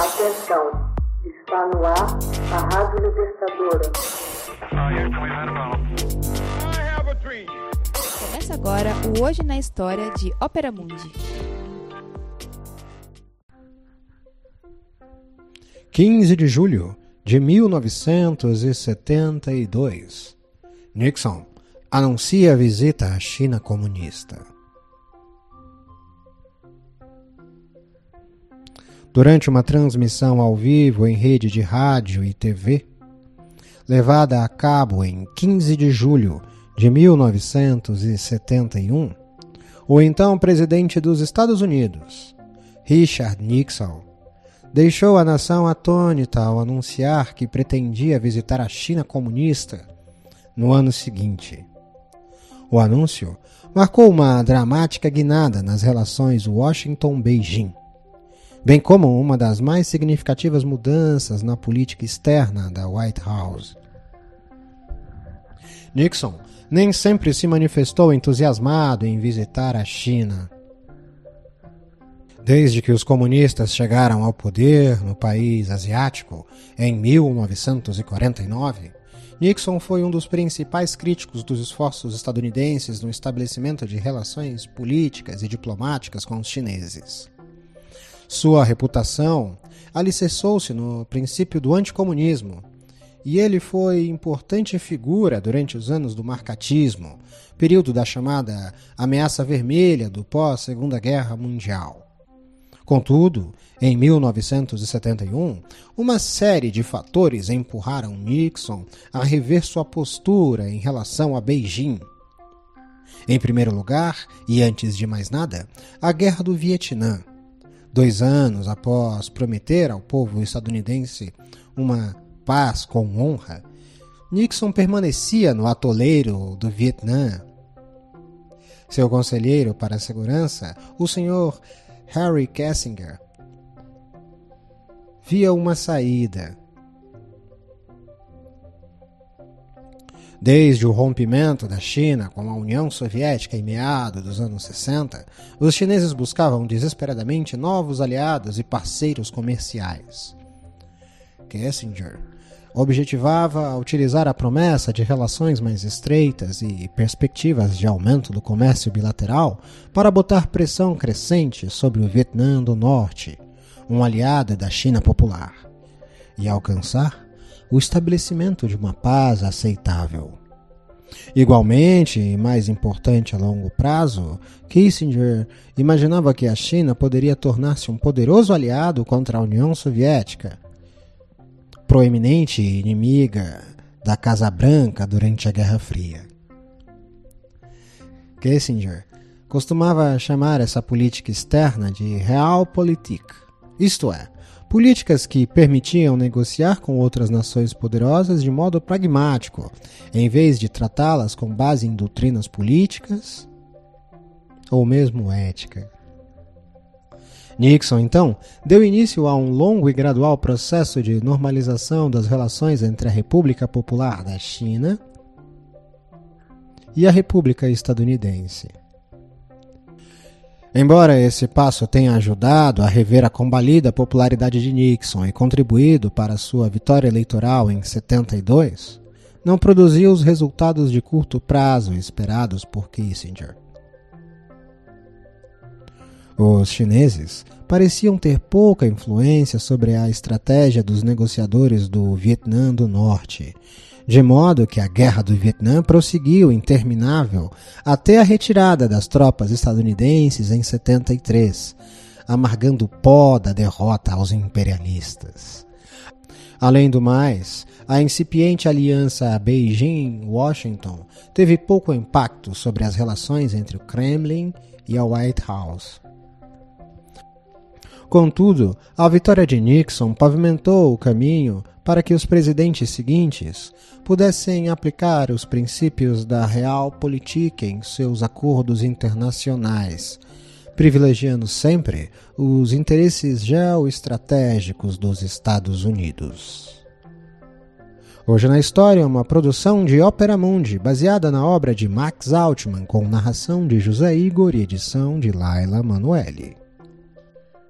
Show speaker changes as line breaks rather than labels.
Atenção, está no ar a Rádio Libertadora.
Começa agora o Hoje na História de Ópera Mundi.
15 de julho de 1972. Nixon anuncia a visita à China comunista. Durante uma transmissão ao vivo em rede de rádio e TV, levada a cabo em 15 de julho de 1971, o então presidente dos Estados Unidos, Richard Nixon, deixou a nação atônita ao anunciar que pretendia visitar a China comunista no ano seguinte. O anúncio marcou uma dramática guinada nas relações Washington-Beijing bem como uma das mais significativas mudanças na política externa da White House. Nixon nem sempre se manifestou entusiasmado em visitar a China. Desde que os comunistas chegaram ao poder no país asiático em 1949, Nixon foi um dos principais críticos dos esforços estadunidenses no estabelecimento de relações políticas e diplomáticas com os chineses. Sua reputação alicerçou-se no princípio do anticomunismo, e ele foi importante figura durante os anos do marcatismo, período da chamada ameaça vermelha do pós-Segunda Guerra Mundial. Contudo, em 1971, uma série de fatores empurraram Nixon a rever sua postura em relação a Beijing. Em primeiro lugar, e antes de mais nada, a Guerra do Vietnã, Dois anos após prometer ao povo estadunidense uma paz com honra, Nixon permanecia no atoleiro do Vietnã. Seu conselheiro para a segurança, o senhor Harry Kissinger, via uma saída. Desde o rompimento da China com a União Soviética em meados dos anos 60, os chineses buscavam desesperadamente novos aliados e parceiros comerciais. Kissinger objetivava utilizar a promessa de relações mais estreitas e perspectivas de aumento do comércio bilateral para botar pressão crescente sobre o Vietnã do Norte, um aliado da China popular, e alcançar o estabelecimento de uma paz aceitável. Igualmente, e mais importante a longo prazo, Kissinger imaginava que a China poderia tornar-se um poderoso aliado contra a União Soviética, proeminente inimiga da Casa Branca durante a Guerra Fria. Kissinger costumava chamar essa política externa de Realpolitik, isto é, políticas que permitiam negociar com outras nações poderosas de modo pragmático, em vez de tratá-las com base em doutrinas políticas ou mesmo ética. Nixon, então, deu início a um longo e gradual processo de normalização das relações entre a República Popular da China e a República Estadunidense. Embora esse passo tenha ajudado a rever a combalida popularidade de Nixon e contribuído para sua vitória eleitoral em 72, não produziu os resultados de curto prazo esperados por Kissinger. Os chineses pareciam ter pouca influência sobre a estratégia dos negociadores do Vietnã do Norte de modo que a Guerra do Vietnã prosseguiu interminável até a retirada das tropas estadunidenses em 73, amargando o pó da derrota aos imperialistas. Além do mais, a incipiente aliança Beijing-Washington teve pouco impacto sobre as relações entre o Kremlin e a White House. Contudo, a vitória de Nixon pavimentou o caminho para que os presidentes seguintes pudessem aplicar os princípios da Realpolitik em seus acordos internacionais, privilegiando sempre os interesses geoestratégicos dos Estados Unidos. Hoje na História, uma produção de Ópera Mundi, baseada na obra de Max Altman, com narração de José Igor e edição de Laila Manoeli.